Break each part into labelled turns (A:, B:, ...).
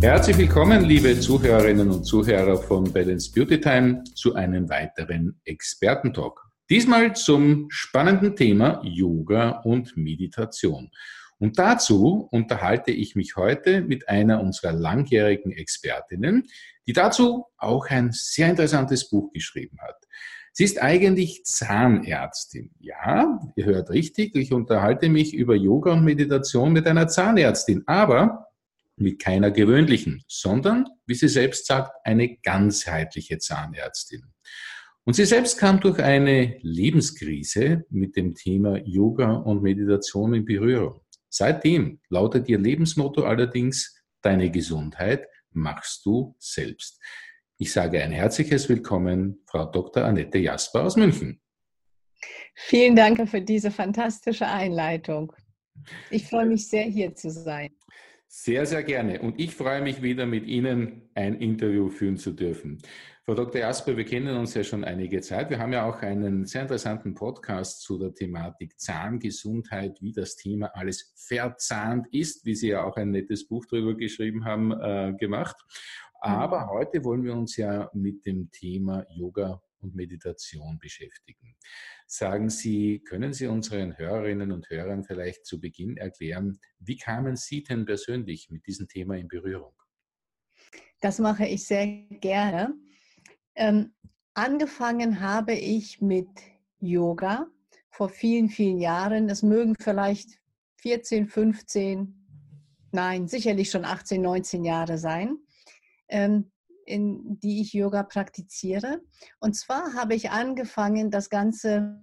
A: Herzlich willkommen, liebe Zuhörerinnen und Zuhörer von Balance Beauty Time, zu einem weiteren Expertentalk. Diesmal zum spannenden Thema Yoga und Meditation. Und dazu unterhalte ich mich heute mit einer unserer langjährigen Expertinnen, die dazu auch ein sehr interessantes Buch geschrieben hat. Sie ist eigentlich Zahnärztin. Ja, ihr hört richtig, ich unterhalte mich über Yoga und Meditation mit einer Zahnärztin, aber mit keiner gewöhnlichen, sondern, wie sie selbst sagt, eine ganzheitliche Zahnärztin. Und sie selbst kam durch eine Lebenskrise mit dem Thema Yoga und Meditation in Berührung. Seitdem lautet ihr Lebensmotto allerdings, deine Gesundheit machst du selbst. Ich sage ein herzliches Willkommen, Frau Dr. Annette Jasper aus München.
B: Vielen Dank für diese fantastische Einleitung. Ich freue mich sehr, hier zu sein.
A: Sehr, sehr gerne. Und ich freue mich wieder, mit Ihnen ein Interview führen zu dürfen. Frau Dr. Jasper, wir kennen uns ja schon einige Zeit. Wir haben ja auch einen sehr interessanten Podcast zu der Thematik Zahngesundheit, wie das Thema alles verzahnt ist, wie Sie ja auch ein nettes Buch darüber geschrieben haben, äh, gemacht. Aber mhm. heute wollen wir uns ja mit dem Thema Yoga und Meditation beschäftigen. Sagen Sie, können Sie unseren Hörerinnen und Hörern vielleicht zu Beginn erklären, wie kamen Sie denn persönlich mit diesem Thema in Berührung?
B: Das mache ich sehr gerne. Ähm, angefangen habe ich mit Yoga vor vielen, vielen Jahren. Es mögen vielleicht 14, 15, nein, sicherlich schon 18, 19 Jahre sein. Ähm, in die ich Yoga praktiziere. Und zwar habe ich angefangen, das Ganze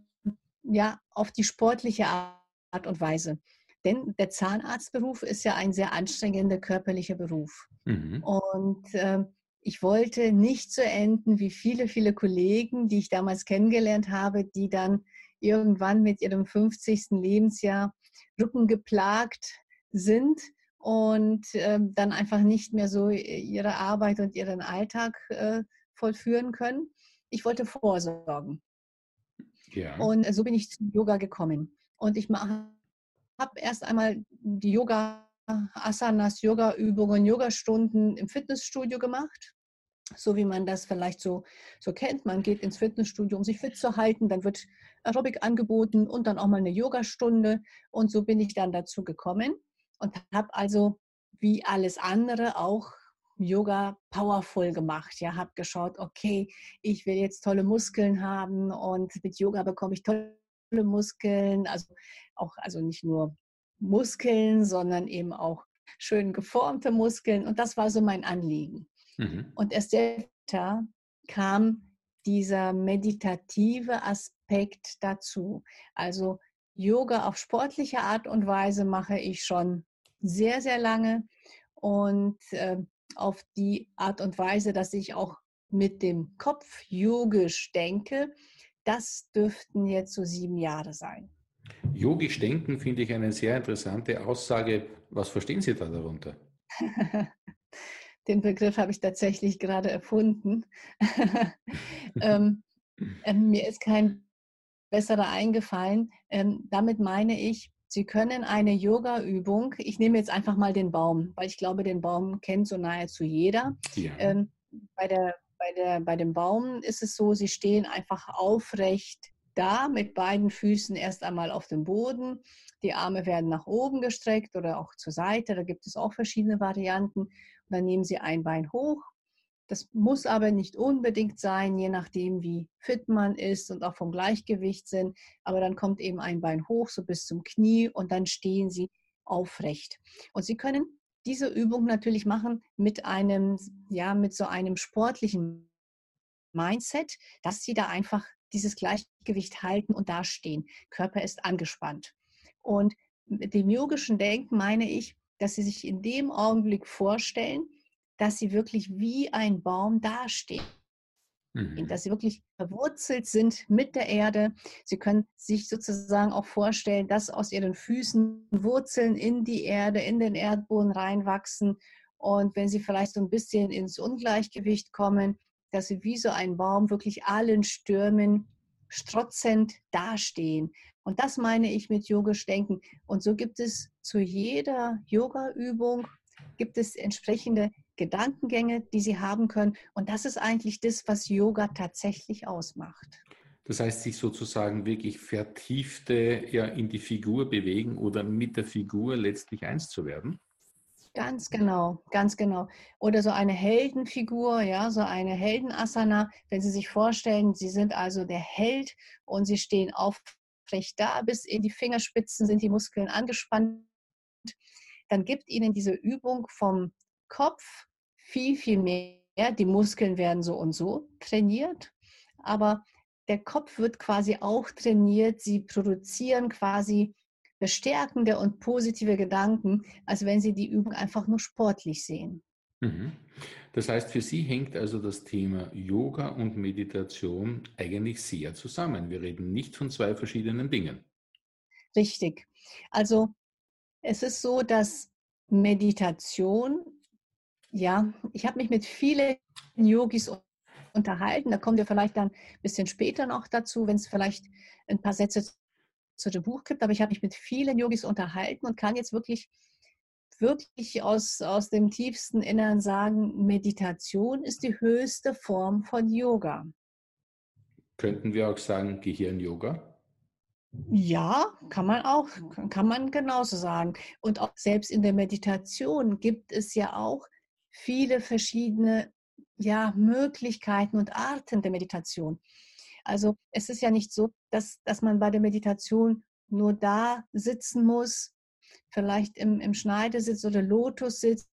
B: ja auf die sportliche Art und Weise. Denn der Zahnarztberuf ist ja ein sehr anstrengender körperlicher Beruf. Mhm. Und äh, ich wollte nicht so enden wie viele, viele Kollegen, die ich damals kennengelernt habe, die dann irgendwann mit ihrem 50. Lebensjahr rückengeplagt sind und äh, dann einfach nicht mehr so ihre Arbeit und ihren Alltag äh, vollführen können. Ich wollte vorsorgen. Ja. Und so bin ich zum Yoga gekommen. Und ich habe erst einmal die Yoga, Asanas, Yoga-Übungen, Yoga-Stunden im Fitnessstudio gemacht. So wie man das vielleicht so, so kennt. Man geht ins Fitnessstudio, um sich fit zu halten. Dann wird Aerobic angeboten und dann auch mal eine Yogastunde. Und so bin ich dann dazu gekommen und habe also wie alles andere auch Yoga powerful gemacht. Ja, habe geschaut, okay, ich will jetzt tolle Muskeln haben und mit Yoga bekomme ich tolle Muskeln, also auch also nicht nur Muskeln, sondern eben auch schön geformte Muskeln und das war so mein Anliegen. Mhm. Und erst später kam dieser meditative Aspekt dazu. Also Yoga auf sportliche Art und Weise mache ich schon sehr, sehr lange und äh, auf die Art und Weise, dass ich auch mit dem Kopf yogisch denke, das dürften jetzt so sieben Jahre sein.
A: Yogisch denken finde ich eine sehr interessante Aussage. Was verstehen Sie da darunter?
B: Den Begriff habe ich tatsächlich gerade erfunden. ähm, äh, mir ist kein bessere eingefallen. Ähm, damit meine ich, Sie können eine Yoga-Übung, ich nehme jetzt einfach mal den Baum, weil ich glaube, den Baum kennt so nahezu jeder. Ja. Ähm, bei, der, bei, der, bei dem Baum ist es so, Sie stehen einfach aufrecht da mit beiden Füßen erst einmal auf dem Boden. Die Arme werden nach oben gestreckt oder auch zur Seite. Da gibt es auch verschiedene Varianten. Und dann nehmen Sie ein Bein hoch, das muss aber nicht unbedingt sein, je nachdem, wie fit man ist und auch vom Gleichgewicht sind. Aber dann kommt eben ein Bein hoch, so bis zum Knie und dann stehen Sie aufrecht. Und Sie können diese Übung natürlich machen mit einem, ja, mit so einem sportlichen Mindset, dass Sie da einfach dieses Gleichgewicht halten und dastehen. Körper ist angespannt. Und mit dem yogischen Denken meine ich, dass Sie sich in dem Augenblick vorstellen, dass sie wirklich wie ein Baum dastehen. Mhm. Dass sie wirklich verwurzelt sind mit der Erde. Sie können sich sozusagen auch vorstellen, dass aus ihren Füßen Wurzeln in die Erde, in den Erdboden reinwachsen. Und wenn sie vielleicht so ein bisschen ins Ungleichgewicht kommen, dass sie wie so ein Baum wirklich allen Stürmen strotzend dastehen. Und das meine ich mit yogisch Denken. Und so gibt es zu jeder Yoga-Übung gibt es entsprechende Gedankengänge, die sie haben können. Und das ist eigentlich das, was Yoga tatsächlich ausmacht.
A: Das heißt, sich sozusagen wirklich vertiefte ja, in die Figur bewegen oder mit der Figur letztlich eins zu werden?
B: Ganz genau, ganz genau. Oder so eine Heldenfigur, ja, so eine Heldenasana, wenn Sie sich vorstellen, Sie sind also der Held und Sie stehen aufrecht da, bis in die Fingerspitzen sind die Muskeln angespannt, dann gibt Ihnen diese Übung vom Kopf viel, viel mehr. Die Muskeln werden so und so trainiert, aber der Kopf wird quasi auch trainiert. Sie produzieren quasi bestärkende und positive Gedanken, als wenn Sie die Übung einfach nur sportlich sehen.
A: Mhm. Das heißt, für Sie hängt also das Thema Yoga und Meditation eigentlich sehr zusammen. Wir reden nicht von zwei verschiedenen Dingen.
B: Richtig. Also es ist so, dass Meditation, ja, ich habe mich mit vielen Yogis unterhalten. Da kommen wir vielleicht dann ein bisschen später noch dazu, wenn es vielleicht ein paar Sätze zu dem Buch gibt. Aber ich habe mich mit vielen Yogis unterhalten und kann jetzt wirklich, wirklich aus, aus dem tiefsten Innern sagen, Meditation ist die höchste Form von Yoga.
A: Könnten wir auch sagen Gehirn-Yoga?
B: Ja, kann man auch, kann man genauso sagen. Und auch selbst in der Meditation gibt es ja auch viele verschiedene ja, Möglichkeiten und Arten der Meditation. Also es ist ja nicht so, dass, dass man bei der Meditation nur da sitzen muss, vielleicht im, im Schneidersitz oder Lotus sitzt,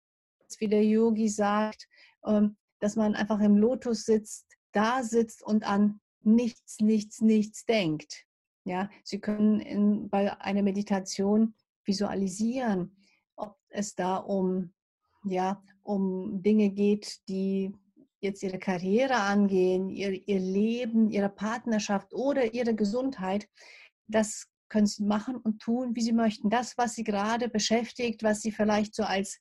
B: wie der Yogi sagt, ähm, dass man einfach im Lotus sitzt, da sitzt und an nichts, nichts, nichts denkt. Ja, Sie können in, bei einer Meditation visualisieren, ob es da um, ja, um Dinge geht, die jetzt ihre Karriere angehen, ihr, ihr Leben, ihre Partnerschaft oder ihre Gesundheit, das können sie machen und tun, wie sie möchten. Das, was sie gerade beschäftigt, was sie vielleicht so als,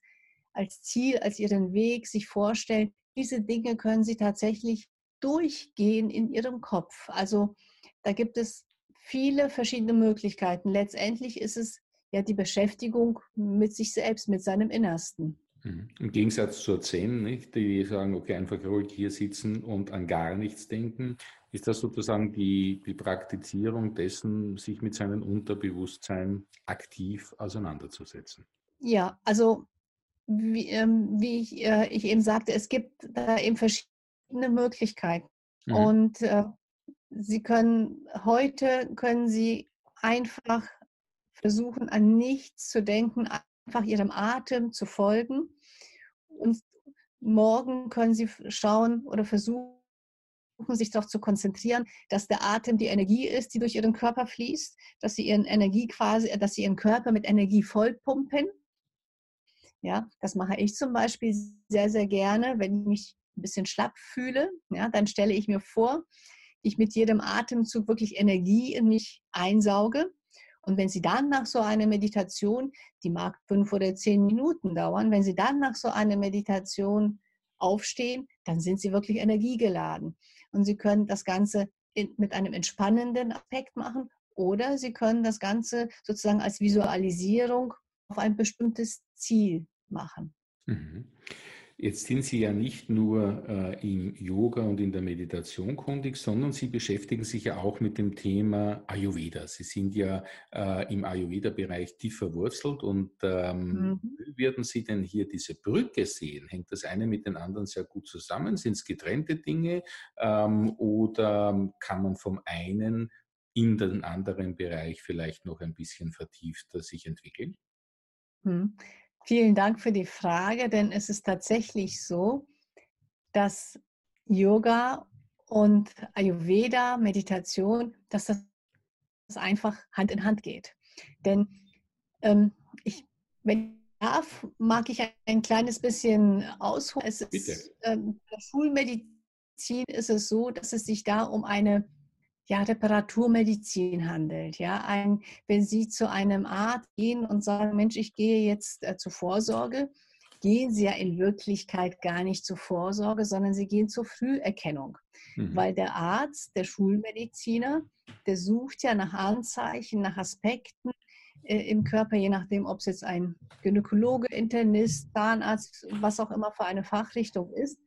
B: als Ziel, als ihren Weg sich vorstellen, diese Dinge können sie tatsächlich durchgehen in ihrem Kopf. Also da gibt es viele verschiedene Möglichkeiten. Letztendlich ist es ja die Beschäftigung mit sich selbst, mit seinem Innersten.
A: Mhm. Im Gegensatz zur Zen, nicht, die sagen, okay, einfach ruhig hier sitzen und an gar nichts denken, ist das sozusagen die, die Praktizierung dessen, sich mit seinem Unterbewusstsein aktiv auseinanderzusetzen.
B: Ja, also wie, ähm, wie ich, äh, ich, eben sagte, es gibt da eben verschiedene Möglichkeiten. Mhm. Und äh, Sie können heute können Sie einfach versuchen, an nichts zu denken, einfach ihrem Atem zu folgen. Und morgen können Sie schauen oder versuchen, sich darauf zu konzentrieren, dass der Atem die Energie ist, die durch Ihren Körper fließt, dass Sie Ihren Energie quasi, dass Sie Ihren Körper mit Energie vollpumpen. Ja, das mache ich zum Beispiel sehr, sehr gerne, wenn ich mich ein bisschen schlapp fühle. Ja, dann stelle ich mir vor, ich mit jedem Atemzug wirklich Energie in mich einsauge und wenn Sie dann nach so einer Meditation, die mag fünf oder zehn Minuten dauern, wenn Sie dann nach so einer Meditation aufstehen, dann sind Sie wirklich energiegeladen. Und Sie können das Ganze in, mit einem entspannenden Aspekt machen oder Sie können das Ganze sozusagen als Visualisierung auf ein bestimmtes Ziel machen. Mhm.
A: Jetzt sind Sie ja nicht nur äh, im Yoga und in der Meditation kundig, sondern Sie beschäftigen sich ja auch mit dem Thema Ayurveda. Sie sind ja äh, im Ayurveda-Bereich tief verwurzelt und ähm, mhm. wie würden Sie denn hier diese Brücke sehen? Hängt das eine mit den anderen sehr gut zusammen? Sind es getrennte Dinge ähm, oder kann man vom einen in den anderen Bereich vielleicht noch ein bisschen vertiefter sich entwickeln?
B: Vielen Dank für die Frage, denn es ist tatsächlich so, dass Yoga und Ayurveda, Meditation, dass das einfach Hand in Hand geht. Denn ähm, ich, wenn ich darf, mag ich ein kleines bisschen ausholen. Es ist, ähm, bei Schulmedizin ist es so, dass es sich da um eine ja, Reparaturmedizin handelt. Ja, ein, wenn Sie zu einem Arzt gehen und sagen, Mensch, ich gehe jetzt äh, zur Vorsorge, gehen Sie ja in Wirklichkeit gar nicht zur Vorsorge, sondern Sie gehen zur Früherkennung. Mhm. Weil der Arzt, der Schulmediziner, der sucht ja nach Anzeichen, nach Aspekten, äh, im Körper, je nachdem, ob es jetzt ein Gynäkologe, Internist, Zahnarzt, was auch immer für eine Fachrichtung ist,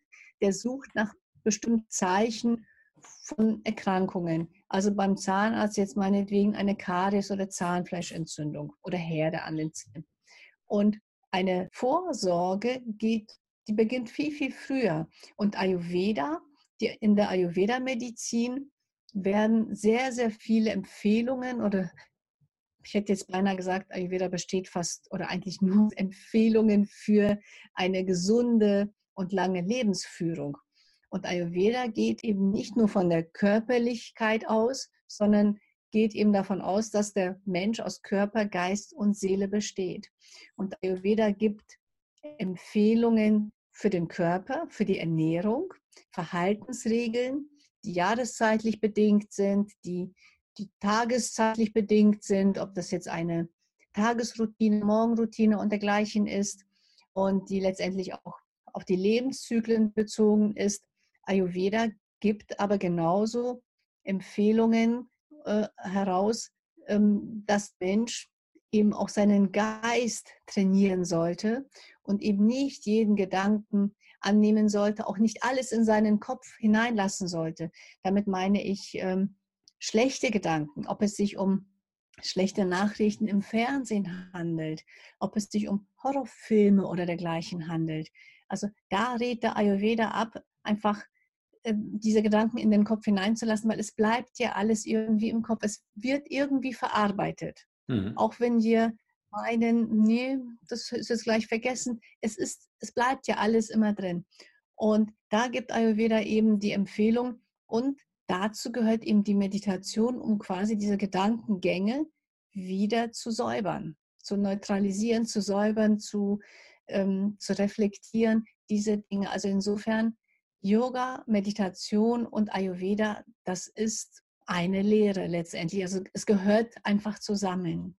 B: der sucht nach bestimmten Zeichen von Erkrankungen. Also beim Zahnarzt jetzt meinetwegen eine Karies oder Zahnfleischentzündung oder Herde an den Zähnen. Und eine Vorsorge geht, die beginnt viel, viel früher. Und Ayurveda, die, in der Ayurveda-Medizin werden sehr, sehr viele Empfehlungen oder ich hätte jetzt beinahe gesagt, Ayurveda besteht fast oder eigentlich nur Empfehlungen für eine gesunde und lange Lebensführung. Und Ayurveda geht eben nicht nur von der Körperlichkeit aus, sondern geht eben davon aus, dass der Mensch aus Körper, Geist und Seele besteht. Und Ayurveda gibt Empfehlungen für den Körper, für die Ernährung, Verhaltensregeln, die jahreszeitlich bedingt sind, die, die tageszeitlich bedingt sind, ob das jetzt eine Tagesroutine, Morgenroutine und dergleichen ist und die letztendlich auch auf die Lebenszyklen bezogen ist. Ayurveda gibt aber genauso Empfehlungen äh, heraus, ähm, dass Mensch eben auch seinen Geist trainieren sollte und eben nicht jeden Gedanken annehmen sollte, auch nicht alles in seinen Kopf hineinlassen sollte. Damit meine ich ähm, schlechte Gedanken, ob es sich um schlechte Nachrichten im Fernsehen handelt, ob es sich um Horrorfilme oder dergleichen handelt. Also da rät der Ayurveda ab, einfach diese Gedanken in den Kopf hineinzulassen, weil es bleibt ja alles irgendwie im Kopf. Es wird irgendwie verarbeitet. Mhm. Auch wenn wir meinen, nee, das ist jetzt gleich vergessen. Es, ist, es bleibt ja alles immer drin. Und da gibt Ayurveda eben die Empfehlung und dazu gehört eben die Meditation, um quasi diese Gedankengänge wieder zu säubern, zu neutralisieren, zu säubern, zu, ähm, zu reflektieren, diese Dinge. Also insofern Yoga, Meditation und Ayurveda, das ist eine Lehre letztendlich. Also es gehört einfach zusammen.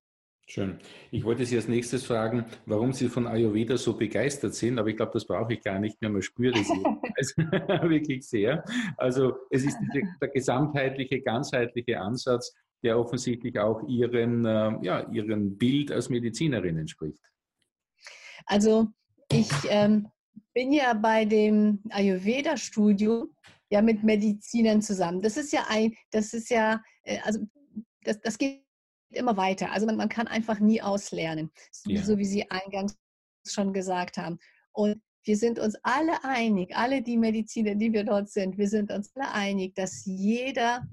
A: Schön. Ich wollte Sie als nächstes fragen, warum Sie von Ayurveda so begeistert sind, aber ich glaube, das brauche ich gar nicht mehr. Man spürt es wirklich sehr. Also es ist der gesamtheitliche, ganzheitliche Ansatz, der offensichtlich auch Ihren, äh, ja, Ihren Bild als Medizinerin entspricht.
B: Also ich ähm, bin ja bei dem Ayurveda-Studium ja mit Medizinern zusammen. Das ist ja ein, das ist ja, äh, also das, das geht immer weiter. Also man, man kann einfach nie auslernen, ja. so wie Sie eingangs schon gesagt haben. Und wir sind uns alle einig, alle die Mediziner, die wir dort sind, wir sind uns alle einig, dass jeder,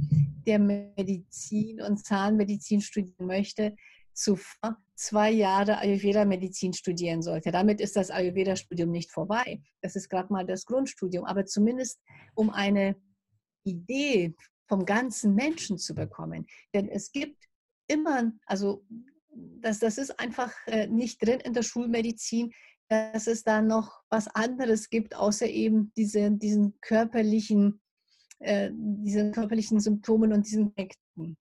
B: der Medizin und Zahnmedizin studieren möchte, zuvor zwei Jahre Ayurveda-Medizin studieren sollte. Damit ist das Ayurveda-Studium nicht vorbei. Das ist gerade mal das Grundstudium. Aber zumindest um eine Idee vom ganzen Menschen zu bekommen. Denn es gibt immer, also das, das ist einfach äh, nicht drin in der Schulmedizin, dass es da noch was anderes gibt, außer eben diese, diesen körperlichen, äh, körperlichen Symptomen und diesen Effekten.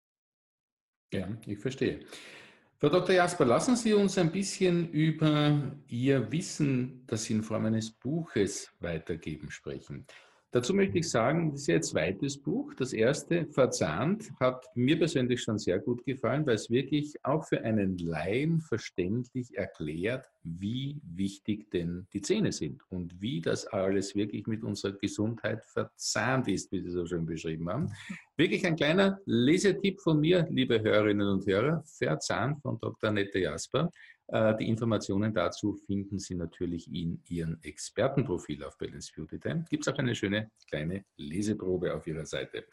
A: Ja, ich verstehe. Frau Dr. Jasper, lassen Sie uns ein bisschen über Ihr Wissen, das Sie in Form eines Buches weitergeben, sprechen. Dazu möchte ich sagen, das ist Ihr zweites Buch. Das erste, Verzahnt, hat mir persönlich schon sehr gut gefallen, weil es wirklich auch für einen Laien verständlich erklärt, wie wichtig denn die Zähne sind und wie das alles wirklich mit unserer Gesundheit verzahnt ist, wie Sie so schön beschrieben haben. Wirklich ein kleiner Lesetipp von mir, liebe Hörerinnen und Hörer, Verzahnt von Dr. Annette Jasper. Äh, die Informationen dazu finden Sie natürlich in Ihrem Expertenprofil auf Balance Beauty Time. Gibt es auch eine schöne kleine Leseprobe auf Ihrer Seite.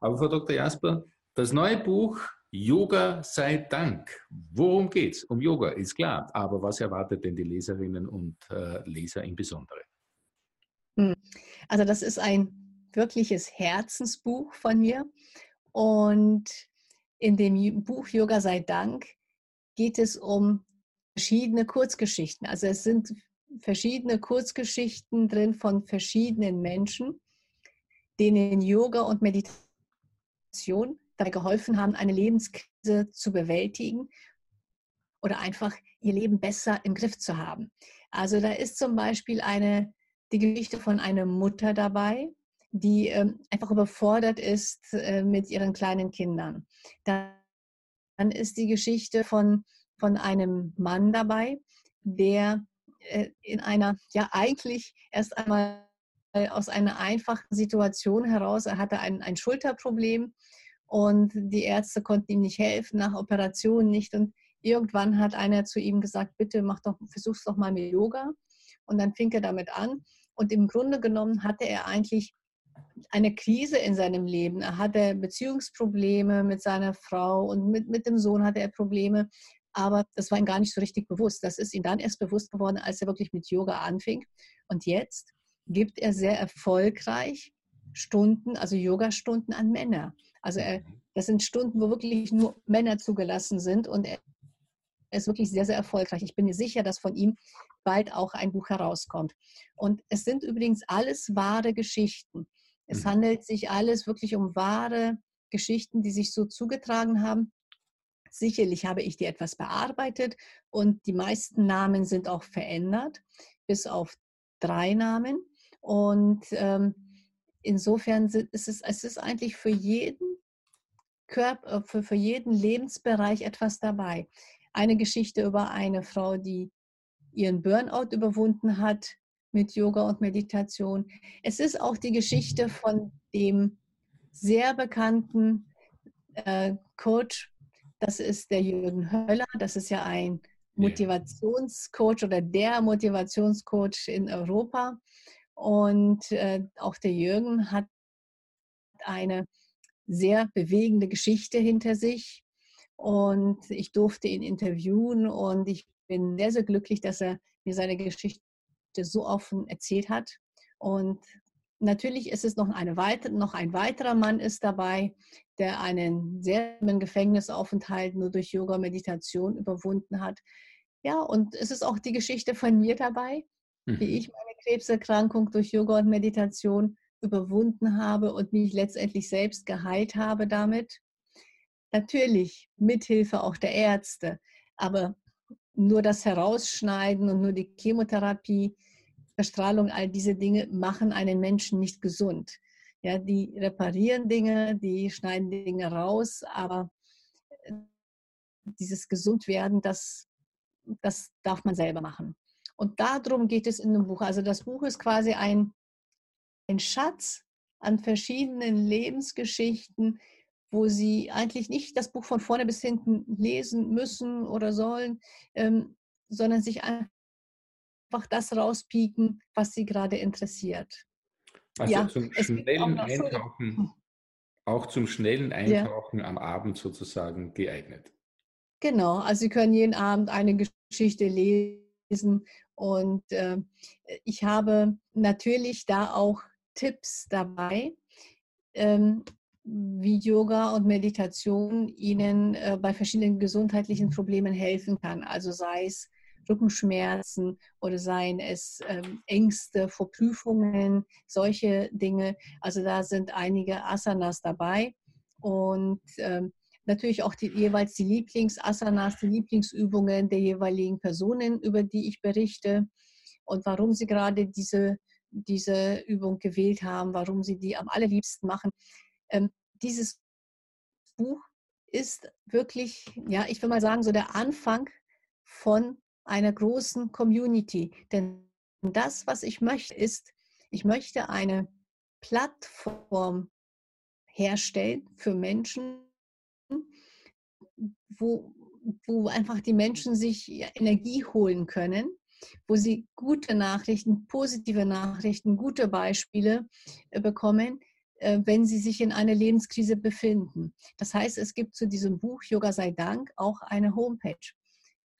A: Aber Frau Dr. Jasper, das neue Buch Yoga sei Dank. Worum geht es? Um Yoga, ist klar. Aber was erwartet denn die Leserinnen und äh, Leser im Besonderen?
B: Hm. Also das ist ein wirkliches Herzensbuch von mir. Und in dem Buch Yoga sei Dank geht es um verschiedene Kurzgeschichten. Also es sind verschiedene Kurzgeschichten drin von verschiedenen Menschen, denen Yoga und Meditation dabei geholfen haben, eine Lebenskrise zu bewältigen oder einfach ihr Leben besser im Griff zu haben. Also da ist zum Beispiel eine, die Geschichte von einer Mutter dabei, die ähm, einfach überfordert ist äh, mit ihren kleinen Kindern. Dann ist die Geschichte von von einem Mann dabei, der äh, in einer, ja eigentlich erst einmal aus einer einfachen Situation heraus, er hatte ein, ein Schulterproblem und die Ärzte konnten ihm nicht helfen, nach Operationen nicht. Und irgendwann hat einer zu ihm gesagt, bitte mach doch, versuch's doch mal mit Yoga. Und dann fing er damit an. Und im Grunde genommen hatte er eigentlich eine Krise in seinem Leben. Er hatte Beziehungsprobleme mit seiner Frau und mit, mit dem Sohn hatte er Probleme. Aber das war ihm gar nicht so richtig bewusst. Das ist ihm dann erst bewusst geworden, als er wirklich mit Yoga anfing. Und jetzt gibt er sehr erfolgreich Stunden, also Yoga-Stunden an Männer. Also er, mhm. das sind Stunden, wo wirklich nur Männer zugelassen sind und er ist wirklich sehr, sehr erfolgreich. Ich bin mir sicher, dass von ihm bald auch ein Buch herauskommt. Und es sind übrigens alles wahre Geschichten. Es mhm. handelt sich alles wirklich um wahre Geschichten, die sich so zugetragen haben. Sicherlich habe ich die etwas bearbeitet und die meisten Namen sind auch verändert, bis auf drei Namen. Und ähm, insofern ist es, es ist eigentlich für jeden Körper, äh, für, für jeden Lebensbereich etwas dabei. Eine Geschichte über eine Frau, die ihren Burnout überwunden hat mit Yoga und Meditation. Es ist auch die Geschichte von dem sehr bekannten äh, Coach, das ist der Jürgen Höller. Das ist ja ein Motivationscoach oder der Motivationscoach in Europa. Und äh, auch der Jürgen hat eine sehr bewegende Geschichte hinter sich. Und ich durfte ihn interviewen und ich bin sehr, sehr glücklich, dass er mir seine Geschichte so offen erzählt hat. Und natürlich ist es noch, eine weitere, noch ein weiterer Mann ist dabei, der einen sehr langen Gefängnisaufenthalt nur durch Yoga Meditation überwunden hat. Ja, und es ist auch die Geschichte von mir dabei, mhm. wie ich meine Krebserkrankung durch Yoga und Meditation überwunden habe und mich letztendlich selbst geheilt habe damit. Natürlich mithilfe auch der Ärzte, aber nur das Herausschneiden und nur die Chemotherapie, Verstrahlung, all diese Dinge machen einen Menschen nicht gesund. Ja, die reparieren Dinge, die schneiden Dinge raus, aber äh, dieses Gesundwerden, das, das darf man selber machen. Und darum geht es in dem Buch. Also das Buch ist quasi ein, ein Schatz an verschiedenen Lebensgeschichten, wo Sie eigentlich nicht das Buch von vorne bis hinten lesen müssen oder sollen, ähm, sondern sich einfach das rauspieken, was Sie gerade interessiert.
A: Also ja, zum schnellen Eintauchen, hm. auch zum schnellen Eintauchen ja. am Abend sozusagen geeignet.
B: Genau, also Sie können jeden Abend eine Geschichte lesen und äh, ich habe natürlich da auch Tipps dabei, ähm, wie Yoga und Meditation Ihnen äh, bei verschiedenen gesundheitlichen Problemen helfen kann. Also sei es Rückenschmerzen oder seien es ähm, Ängste vor Prüfungen, solche Dinge. Also da sind einige Asanas dabei und ähm, natürlich auch die, jeweils die Lieblingsasanas, die Lieblingsübungen der jeweiligen Personen, über die ich berichte und warum sie gerade diese, diese Übung gewählt haben, warum sie die am allerliebsten machen. Ähm, dieses Buch ist wirklich, ja, ich will mal sagen, so der Anfang von einer großen Community. Denn das, was ich möchte, ist, ich möchte eine Plattform herstellen für Menschen, wo, wo einfach die Menschen sich Energie holen können, wo sie gute Nachrichten, positive Nachrichten, gute Beispiele äh, bekommen, äh, wenn sie sich in einer Lebenskrise befinden. Das heißt, es gibt zu diesem Buch Yoga sei Dank auch eine Homepage.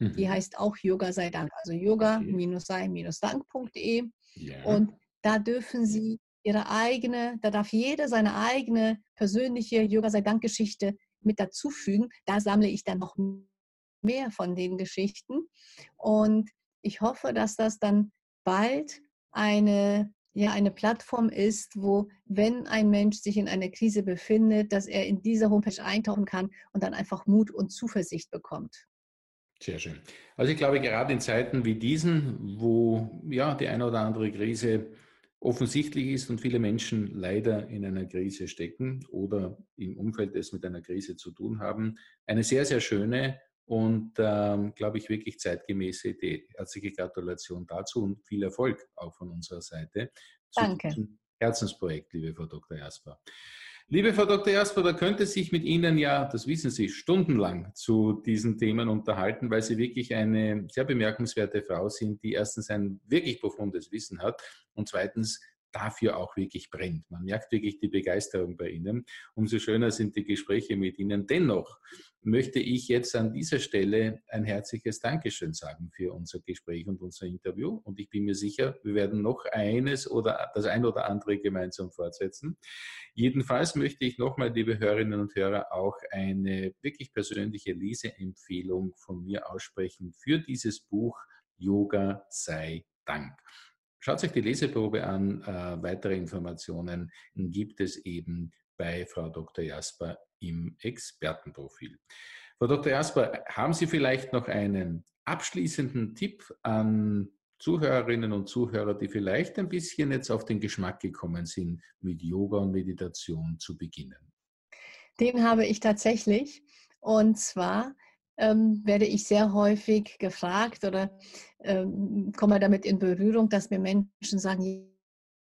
B: Die mhm. heißt auch Yoga sei Dank, also yoga-sei-dank.de. Ja. Und da dürfen Sie Ihre eigene, da darf jeder seine eigene persönliche Yoga sei Dank Geschichte mit dazufügen. Da sammle ich dann noch mehr von den Geschichten. Und ich hoffe, dass das dann bald eine, ja, eine Plattform ist, wo, wenn ein Mensch sich in einer Krise befindet, dass er in dieser Homepage eintauchen kann und dann einfach Mut und Zuversicht bekommt.
A: Sehr schön. Also ich glaube, gerade in Zeiten wie diesen, wo ja die eine oder andere Krise offensichtlich ist und viele Menschen leider in einer Krise stecken oder im Umfeld es mit einer Krise zu tun haben, eine sehr, sehr schöne und, ähm, glaube ich, wirklich zeitgemäße Idee. Herzliche Gratulation dazu und viel Erfolg auch von unserer Seite.
B: Danke.
A: Herzensprojekt, liebe Frau Dr. Jasper. Liebe Frau Dr. Jasper, da könnte sich mit Ihnen ja, das wissen Sie, stundenlang zu diesen Themen unterhalten, weil Sie wirklich eine sehr bemerkenswerte Frau sind, die erstens ein wirklich profundes Wissen hat und zweitens dafür auch wirklich brennt. Man merkt wirklich die Begeisterung bei Ihnen. Umso schöner sind die Gespräche mit Ihnen. Dennoch möchte ich jetzt an dieser Stelle ein herzliches Dankeschön sagen für unser Gespräch und unser Interview. Und ich bin mir sicher, wir werden noch eines oder das ein oder andere gemeinsam fortsetzen. Jedenfalls möchte ich nochmal, liebe Hörerinnen und Hörer, auch eine wirklich persönliche Leseempfehlung von mir aussprechen für dieses Buch Yoga sei Dank. Schaut euch die Leseprobe an. Äh, weitere Informationen gibt es eben bei Frau Dr. Jasper im Expertenprofil. Frau Dr. Jasper, haben Sie vielleicht noch einen abschließenden Tipp an Zuhörerinnen und Zuhörer, die vielleicht ein bisschen jetzt auf den Geschmack gekommen sind, mit Yoga und Meditation zu beginnen?
B: Den habe ich tatsächlich. Und zwar ähm, werde ich sehr häufig gefragt oder ähm, komme damit in Berührung, dass mir Menschen sagen,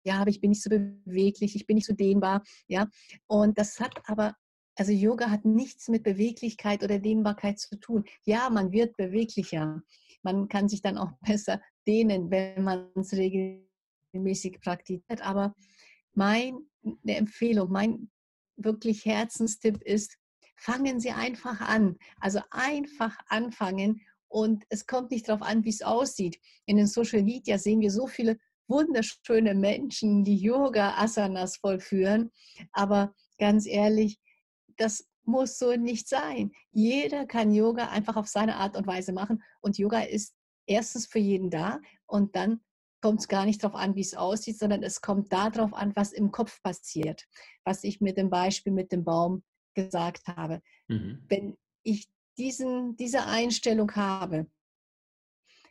B: ja, aber ich bin nicht so beweglich, ich bin nicht so dehnbar, ja. Und das hat aber, also Yoga hat nichts mit Beweglichkeit oder Dehnbarkeit zu tun. Ja, man wird beweglicher. Man kann sich dann auch besser dehnen, wenn man es regelmäßig praktiziert. Aber meine Empfehlung, mein wirklich Herzenstipp ist, fangen Sie einfach an. Also einfach anfangen und es kommt nicht darauf an, wie es aussieht. In den Social Media sehen wir so viele wunderschöne Menschen, die Yoga-Asanas vollführen. Aber ganz ehrlich, das muss so nicht sein. Jeder kann Yoga einfach auf seine Art und Weise machen. Und Yoga ist erstens für jeden da und dann kommt es gar nicht darauf an, wie es aussieht, sondern es kommt darauf an, was im Kopf passiert. Was ich mit dem Beispiel mit dem Baum gesagt habe. Mhm. Wenn ich diesen, diese Einstellung habe,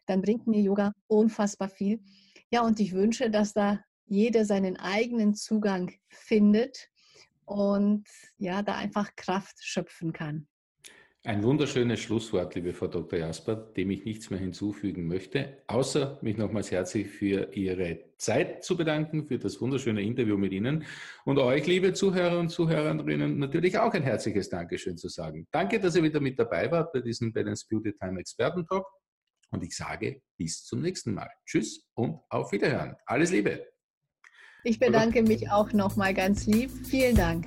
B: dann bringt mir Yoga unfassbar viel. Ja, und ich wünsche, dass da jeder seinen eigenen Zugang findet und ja, da einfach Kraft schöpfen kann.
A: Ein wunderschönes Schlusswort, liebe Frau Dr. Jasper, dem ich nichts mehr hinzufügen möchte, außer mich nochmals herzlich für Ihre Zeit zu bedanken, für das wunderschöne Interview mit Ihnen und euch, liebe Zuhörer und Zuhörerinnen, natürlich auch ein herzliches Dankeschön zu sagen. Danke, dass ihr wieder mit dabei wart bei diesem Balance Beauty Time Experten Talk und ich sage bis zum nächsten Mal. Tschüss und auf Wiederhören. Alles Liebe.
B: Ich bedanke mich auch nochmal ganz lieb. Vielen Dank.